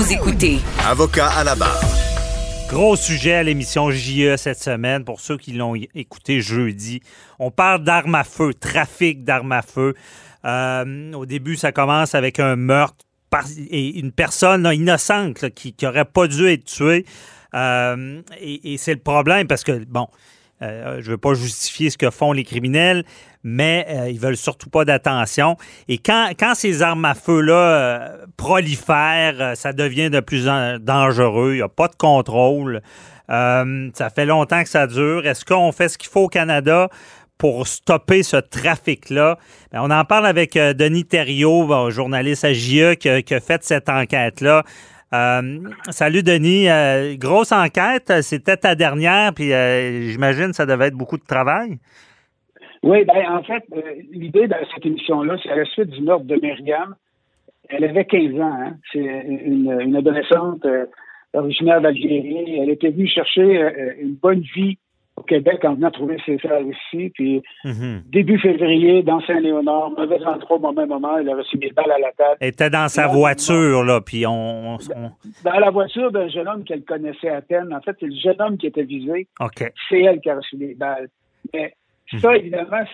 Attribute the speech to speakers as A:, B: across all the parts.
A: Vous écoutez
B: Avocat à la barre.
C: Gros sujet à l'émission JE cette semaine pour ceux qui l'ont écouté jeudi. On parle d'armes à feu, trafic d'armes à feu. Euh, au début, ça commence avec un meurtre et une personne innocente qui n'aurait pas dû être tuée. Euh, et, c'est le problème parce que, bon, euh, je ne veux pas justifier ce que font les criminels, mais ils veulent surtout pas d'attention. Et quand, quand ces armes à feu-là prolifèrent, ça devient de plus en dangereux. Il n'y a pas de contrôle. ça fait longtemps que ça dure. Est-ce qu'on fait ce qu'il faut au Canada pour stopper ce trafic-là? Ben, on en parle avec euh, Denis Thériault, journaliste à JE, qui a, fait cette enquête-là. Euh, salut Denis, euh, grosse enquête, c'était ta dernière, puis j'imagine que ça devait être beaucoup de travail.
D: Oui, ben en fait, l'idée de cette émission-là, c'est à la suite du meurtre de Myriam. Elle avait 15 ans, hein. c'est une, adolescente originaire d'Algérie. Elle était venue chercher une bonne vie au Québec en venant trouver ses frères ici. Puis mhm. début février, dans Saint-Léonard, mauvais endroit au même moment, il a reçu des balles à la tête.
C: Elle était dans sa voiture, là, puis on,
D: Dans la voiture d'un jeune homme qu'elle connaissait à peine. En fait, c'est le jeune homme qui était visé. C'est elle qui a reçu des balles. Mais ça, mhm. évidemment,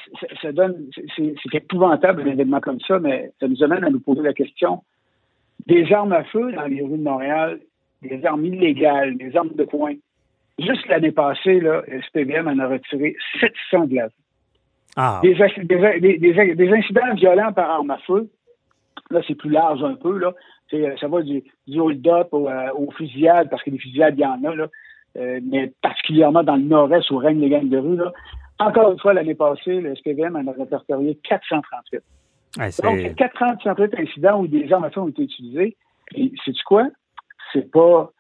D: ça, donne... C'est épouvantable, un événement comme ça, mais ça nous amène à nous poser la question des armes à feu dans les rues de Montréal, des armes illégales, des armes de poing Juste l'année passée, là, SPVM en a retiré 700 de ah. Des, des, incidents violents par arme à feu, là, c'est plus large un peu, là. Euh, ça va du, du hold-up au, euh, aux fusillades, parce que des fusillades, il y en a, là. Euh, mais particulièrement dans le nord-est où règnent les gangs de rue, là. Encore une fois, l'année passée, le SPVM en a répertorié 438. Donc, 438 incidents où des armes à feu ont été utilisées. Et c'est quoi? C'est pas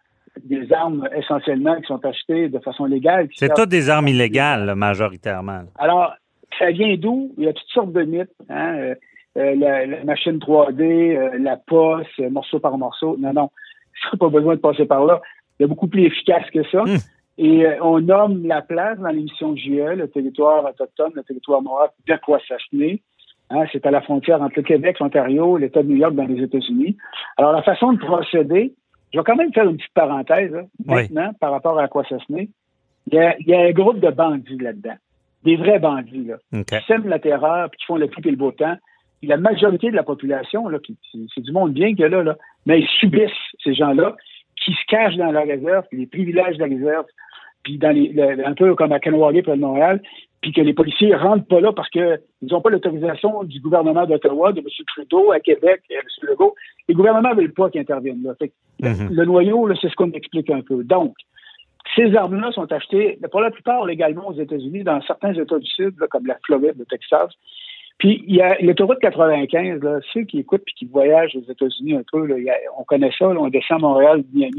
D: des armes essentiellement qui sont achetées de façon légale.
C: C'est toutes des armes illégales, majoritairement.
D: Alors, ça vient d'où? Il y a toutes sortes de mythes. Hein? Euh, euh, la, machine 3D, euh, la poste, morceau par morceau. Non, non, ça pas besoin de passer par là. Il y a beaucoup plus efficace que ça. Hmm. Et on nomme la place dans l'émission JE, le territoire autochtone, le territoire noir d'Aquasasne. Hein, c'est à la frontière entre le Québec, l'Ontario, l'État de New York dans les États-Unis. Alors, la façon de procéder, je vais quand même faire une petite parenthèse maintenant par rapport à quoi ça se met. Il y, a, un groupe de bandits là-dedans. Des vrais bandits, là. Qui sèment la terreur puis qui font le plus et le beau temps. la majorité de la population, là, c'est du monde bien que là, là, mais ils subissent ces gens-là qui se cachent dans la réserve, puis les privilèges de la réserve, puis dans les, un peu comme à Kanawagé près de Montréal, puis que les policiers rentrent pas là parce qu'ils n'ont pas l'autorisation du gouvernement d'Ottawa, de M. Trudeau à Québec et à M. Legault. Les gouvernements ne veulent pas qu'ils interviennent là. Mhm. Le noyau, c'est ce qu'on explique un peu. Donc, ces armes-là sont achetées, pour la plupart légalement aux États-Unis, dans certains États du Sud, comme la Floride, le Texas. Puis il y a l'autoroute 95, là, ceux qui écoutent et qui voyagent aux États-Unis un peu, là, on connaît ça, on descend à Montréal, Miami,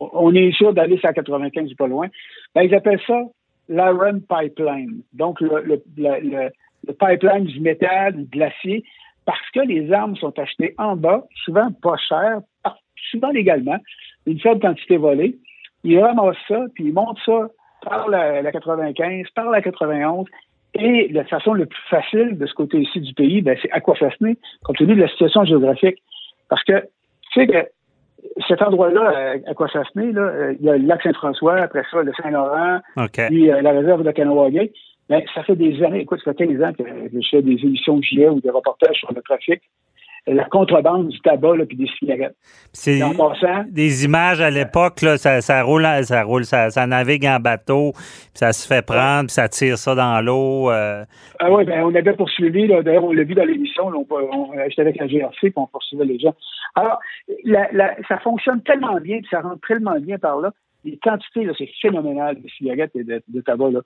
D: on est sûr d'aller sur la 95 pas loin. Ben, ils appellent ça l'Iron Pipeline, donc le, pipeline du métal, du glacier, parce que les armes sont achetées en bas, souvent pas chères, souvent légalement, une faible quantité volée. Ils ramassent ça, puis ils montent ça par la, 95, par la 91, et la façon la plus facile de ce côté-ci du pays, ben, c'est Aquafasné, compte tenu de la situation géographique. Parce que, tu sais que cet endroit-là, à quoi ça se met, là, il y a le lac Saint-François, après ça, le Saint-Laurent, puis euh, la réserve de Kanawagé. Mais ça fait des années, écoute, ça fait 15 ans que je fais des émissions de GIA ou des reportages sur le trafic la contrebande du tabac là, puis des cigarettes.
C: C'est des images à l'époque, là, ça, ça, roule, ça roule, ça, ça, navigue en bateau, puis ça se fait prendre, puis ça tire ça dans l'eau. Euh.
D: Ah oui, ben on avait poursuivi, d'ailleurs on l'a vu dans l'émission, on, on, j'étais avec la GRC, puis on poursuivait les gens. Alors, la, la, ça fonctionne tellement bien, puis ça rentre tellement bien par là les quantités, c'est phénoménal de cigarettes et de, tabac. Là.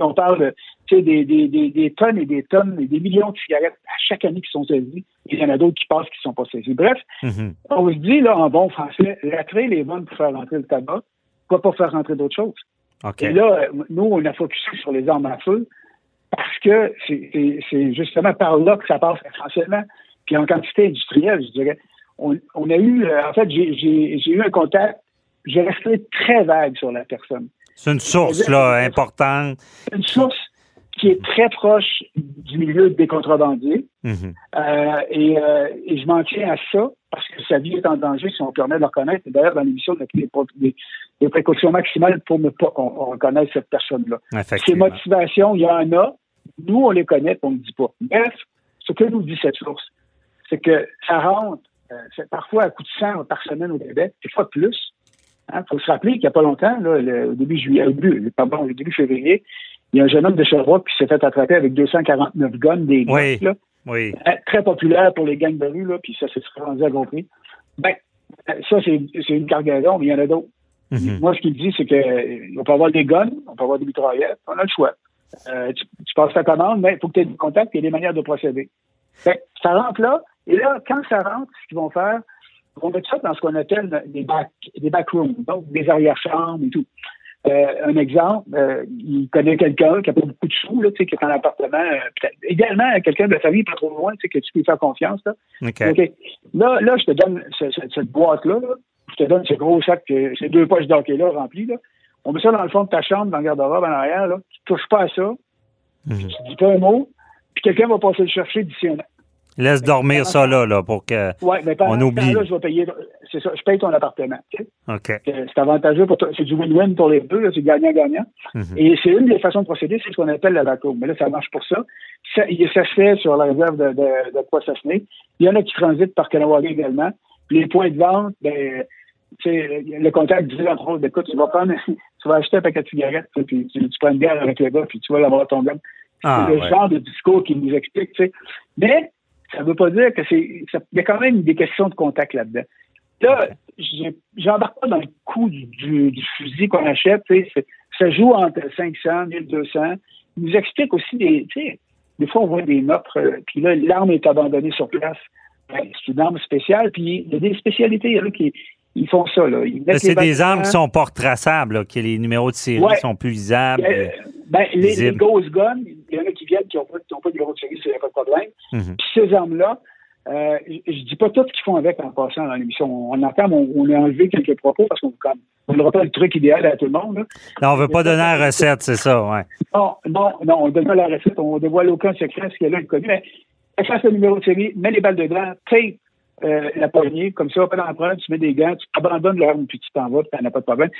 D: On parle des, des, des, des, tonnes et des tonnes et des millions de cigarettes à chaque année qui sont saisies. Il y en a d'autres qui passent qui ne sont pas saisies. Bref, mm-hmm. on se dit, là, en bon français, la traîne est bonne pour faire rentrer le tabac, pourquoi pas faire rentrer d'autres choses? Et là, nous, on a focusé sur les armes à feu parce que c'est justement par là que ça passe essentiellement. Puis en quantité industrielle, je dirais. On, on a eu, euh, en fait, j'ai eu un contact je resterai très vague sur la personne.
C: C'est une source, là, importante.
D: Une source qui est très proche du milieu des contrebandiers. Mhm. Euh, euh, et, je m'en tiens à ça. parce que sa vie est en danger si on permet de le reconnaître. D'ailleurs, dans l'émission, on a pris des, précautions maximales pour ne pas qu'on reconnaisse cette personne-là. Ces motivations, il y en a. Nous, on les connaît, on ne dit pas. Bref, ce que nous dit cette source, c'est que ça rentre euh, parfois à coup de sang par semaine au Québec, des fois plus. Il hein, faut se rappeler qu'il n'y a pas longtemps, là, au début juillet, au début, pardon, au début février, il y a un jeune homme de Sherbrooke qui s'est fait attraper avec 249 guns, des
C: oui, là, oui.
D: Euh, très populaire pour les gangs de rue, là, puis ça s'est rendu à compris. Ben, euh, ça, c'est une cargaison, mais il y en a d'autres. Mhm. Moi, ce qu'il dit, c'est qu'on peut avoir des guns, on peut avoir des mitraillettes, on a le choix. Euh, tu, passes ta commande, mais il faut que tu aies du contact et des manières de procéder. Ben, ça rentre là, et là, quand ça rentre, ce qu'ils vont faire, vont mettre ça dans ce qu'on appelle des back, des backrooms, donc des arrière-chambres et tout. Euh, un exemple, euh, il connaît quelqu'un qui a pas beaucoup de sous, là, qui est en appartement, euh, également quelqu'un de la famille pas trop loin, que tu peux faire confiance. Là. Là, là, je te donne cette, boîte-là, je te donne ce gros sac, ces deux poches d'hockey-là remplies. Là. On met ça dans le fond de ta chambre, dans le garde-robe en arrière. Là. Tu touches pas à ça. Mhm. Tu dis pas un mot. Puis quelqu'un va passer le chercher d'ici un an.
C: Laisse dormir ça là, là, pour que
D: ouais, mais on oublie. Là, je vais payer, c'est ça, je paye ton appartement.
C: OK.
D: C'est avantageux pour toi. C'est du win-win pour les deux, c'est gagnant-gagnant. Mhm. Et c'est une des façons de procéder, c'est ce qu'on appelle la vacuum. Mais là, ça marche pour ça. Ça, ça se fait sur la réserve de, de, de Poissassené. Il y en a qui transitent par Kanawagé également. les points de vente, ben, le contact disait entre autres, écoute, tu vas prendre, tu vas acheter un paquet de cigarettes, puis tu, tu, prends une bière avec le gars, puis tu vas l'avoir ton gars.
C: Ah,
D: c'est le genre de discours qui nous explique, tu sais. Mais ça ne veut pas dire que c'est. Il y a quand même des questions de contact là-dedans. Là, j'embarque pas dans le coût du, fusil qu'on achète. Ça joue entre 500 1200. Il nous explique aussi des. Des fois, on voit des notes, euh, puis là, l'arme est abandonnée sur place. C'est une arme spéciale, puis il y a des spécialités. Il y en a qui ils font ça. Là.
C: c'est des armes qui sont pas retraçables, que les numéros de série sont plus visables.
D: Euh, ben, les, Ghost Guns, il y en a qui viennent qui n'ont pas, pas, de numéro de série, c'est pas de problème. Mhm. Puis ces armes-là, euh, je dis pas tout ce qu'ils font avec en passant dans l'émission. On entend, on, on, a enlevé quelques propos parce qu'on on ne pas le truc idéal à tout le monde. Là.
C: Non, on veut pas donner la recette, c'est ça, ouais.
D: Non, non, non, on donne pas la recette, on dévoile aucun secret, ce qu'il y a là, connu. Mais efface le numéro de série, mets les balles dedans, tape euh, la poignée, comme ça, pas d'empreinte, tu mets des gants, tu abandonnes l'arme, puis tu t'en vas, puis t'en as pas de problème.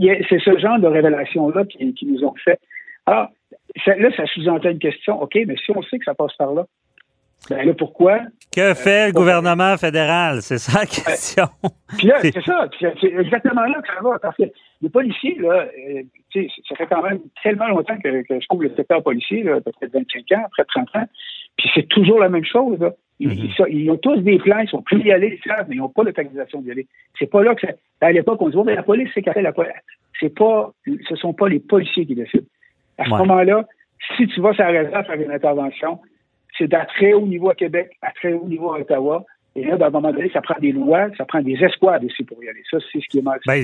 D: C'est ce genre de révélation-là qui, qui, nous ont fait. Alors, là, ça sous-entend une question. OK, mais si on sait que ça passe par là, ben là, pourquoi?
C: Que fait le gouvernement fédéral? C'est ça la question.
D: Puis là, c'est ça. C'est exactement là que ça va. Parce que les policiers, là, euh, ça fait quand même tellement longtemps que, que je trouve le secteur policier, peut-être 25 ans, après 30 ans. Puis c'est toujours la même chose. Là. Ils, ont tous des plans, ils sont plus y aller, ils savent, mais ils n'ont pas l'autorisation d'y aller. C'est pas là que ça, à l'époque, on dit, oh, mais la police, c'est la police. C'est pas, ce sont pas les policiers qui décident. À ce moment-là, si tu vas sur la réserve faire une intervention, c'est à très haut niveau à Québec, à très haut niveau à Ottawa, et là, à un moment donné, ça prend des lois, ça prend des escouades aussi pour y aller. Ça, c'est ce qui est mal. Ben,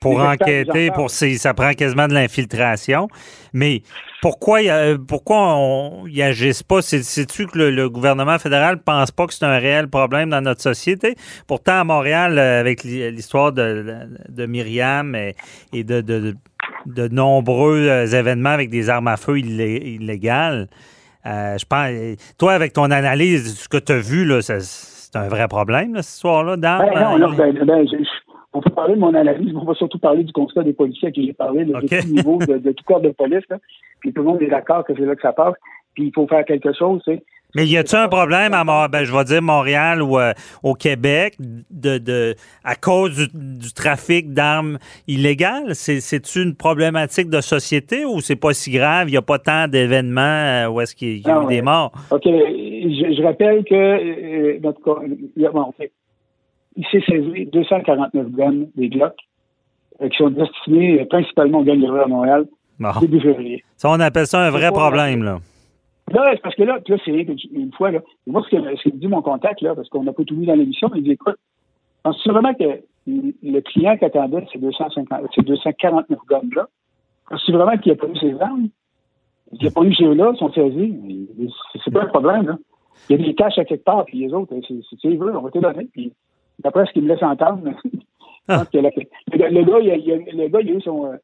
C: pour enquêter, pour ça prend quasiment de l'infiltration. Mais pourquoi, pourquoi on y agisse pas? C'est-tu que le, gouvernement fédéral pense pas que c'est un réel problème dans notre société? Pourtant, à Montréal, euh, avec l'histoire de, de, Myriam et, de, de, nombreux euh, événements avec des armes à feu illégales, euh, je pense, toi, avec ton analyse, ce que tu as vu, là, c'est un vrai problème, là, cette histoire-là,
D: ben, non, ben, ben, on peut parler de mon analyse, mais on va surtout parler du constat des policiers à qui j'ai parlé, de, tout niveau, de, tout corps de police. Puis tout le monde est d'accord que c'est là que ça passe. Puis il faut faire quelque chose. Tu
C: mais y a-t-il un problème à ben, je vais dire Montréal ou euh, au Québec de, de à cause du, trafic d'armes illégales? C'est une problématique de société ou c'est pas si grave? Il n'y a pas tant d'événements euh, où est-ce qu'il y a eu des morts?
D: OK. Je, rappelle que euh, notre, il s'est saisi 249 guns des Glock qui sont destinés principalement aux gangs de à Montréal début février.
C: Ça, on appelle ça un vrai problème, là.
D: Là, c'est parce que là, là c'est une fois, là, moi, ce que, dit mon contact, là, parce qu'on n'a pas tout vu dans l'émission, il dit, écoute, penses-tu vraiment que le client qui attendait ces 250, ces 249 gommes-là, penses-tu vraiment qu'il n'a pas eu ces armes? Il n'a pas eu ces là sont saisis. C'est pas un problème, là. Il y a des caches à quelque part, puis les autres, si tu veux, on va te donner. Puis, d'après ce qu'il me laisse entendre, le, gars, a, le gars, il a eu son, euh,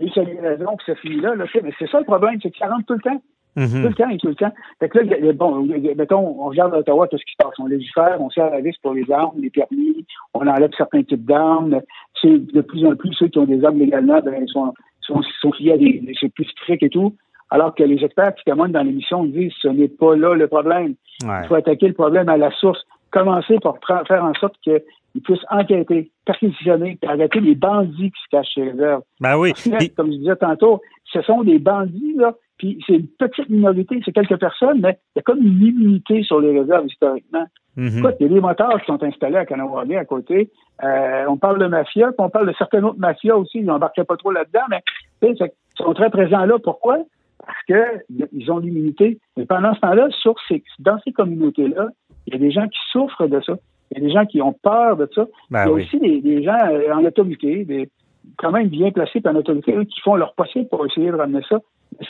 D: il a eu sa livraison, puis ça finit là, là. Mais c'est ça le problème, c'est ça rentre tout le temps. Mm-hmm. Tout le temps et tout le temps. Fait que là, bon, mettons, on regarde à Ottawa tout ce qui se passe. On légifère, on sert la vis pour les armes, les permis, on enlève certains types d'armes. C'est de plus en plus ceux qui ont des armes légalement, ben, sont, sont, sont à des, c'est plus strict et tout. Alors que les experts qui témoignent dans l'émission disent ce n'est pas là le problème. Il faut attaquer le problème à la source. Commencer par faire en sorte qu'ils puissent enquêter, perquisitionner, arrêter les bandits qui se cachent chez les réserves.
C: Ben oui.
D: comme je disais tantôt, ce sont des bandits, là, puis c'est une petite minorité, c'est quelques personnes, mais il y a comme une immunité sur les réserves historiquement. Écoute, il y a des motards qui sont installés à Kanawagé à côté. Euh, on parle de mafia, puis on parle de certaines autres mafias aussi. Ils n'embarquaient pas trop là-dedans, mais ils sont très présents là. Pourquoi? Parce qu'ils ont l'immunité. Mais pendant ce temps-là, sur ces, dans ces communautés-là, il y a des gens qui souffrent de ça. Il y a des gens qui ont peur de ça. Ben il y a aussi des, gens euh, en autorité, des, quand même bien placés en autorité, qui font leur possible pour essayer de ramener ça.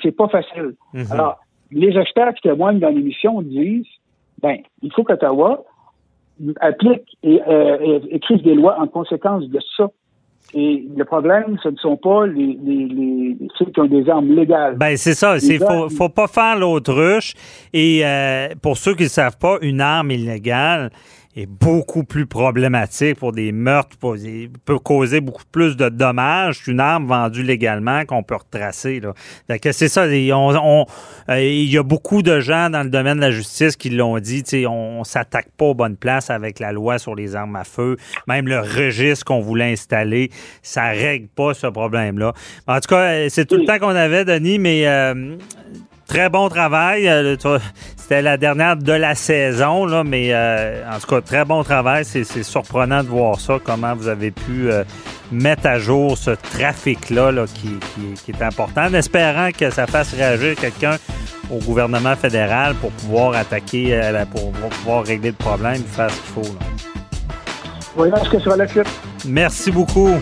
D: C'est pas facile. Mhm. Alors, les experts qui témoignent dans l'émission disent, ben, il faut qu'Ottawa applique et euh, écrive des lois en conséquence de ça. Et le problème, ce ne sont pas les, les, ceux qui ont des armes légales.
C: Ben c'est ça. Il faut, faut pas faire l'autruche. Et euh, pour ceux qui ne savent pas, une arme illégale, est beaucoup plus problématique pour des meurtres, peut causer beaucoup plus de dommages qu'une arme vendue légalement qu'on peut retracer. Là. c'est ça, on, euh, il y a beaucoup de gens dans le domaine de la justice qui l'ont dit, on, on s'attaque pas aux bonnes places avec la loi sur les armes à feu. Même le registre qu'on voulait installer, ça règle pas ce problème-là. En tout cas, c'est tout le temps qu'on avait, Denis, mais euh, Très bon travail. Euh, c'était la dernière de la saison, là, mais euh, en tout cas, très bon travail. C'est surprenant de voir ça, comment vous avez pu euh, mettre à jour ce trafic-là qui, est important, en espérant que ça fasse réagir quelqu'un au gouvernement fédéral pour pouvoir attaquer, pour, pouvoir régler le problème et faire ce qu'il faut.
D: Là. que sur la suite.
C: Merci beaucoup.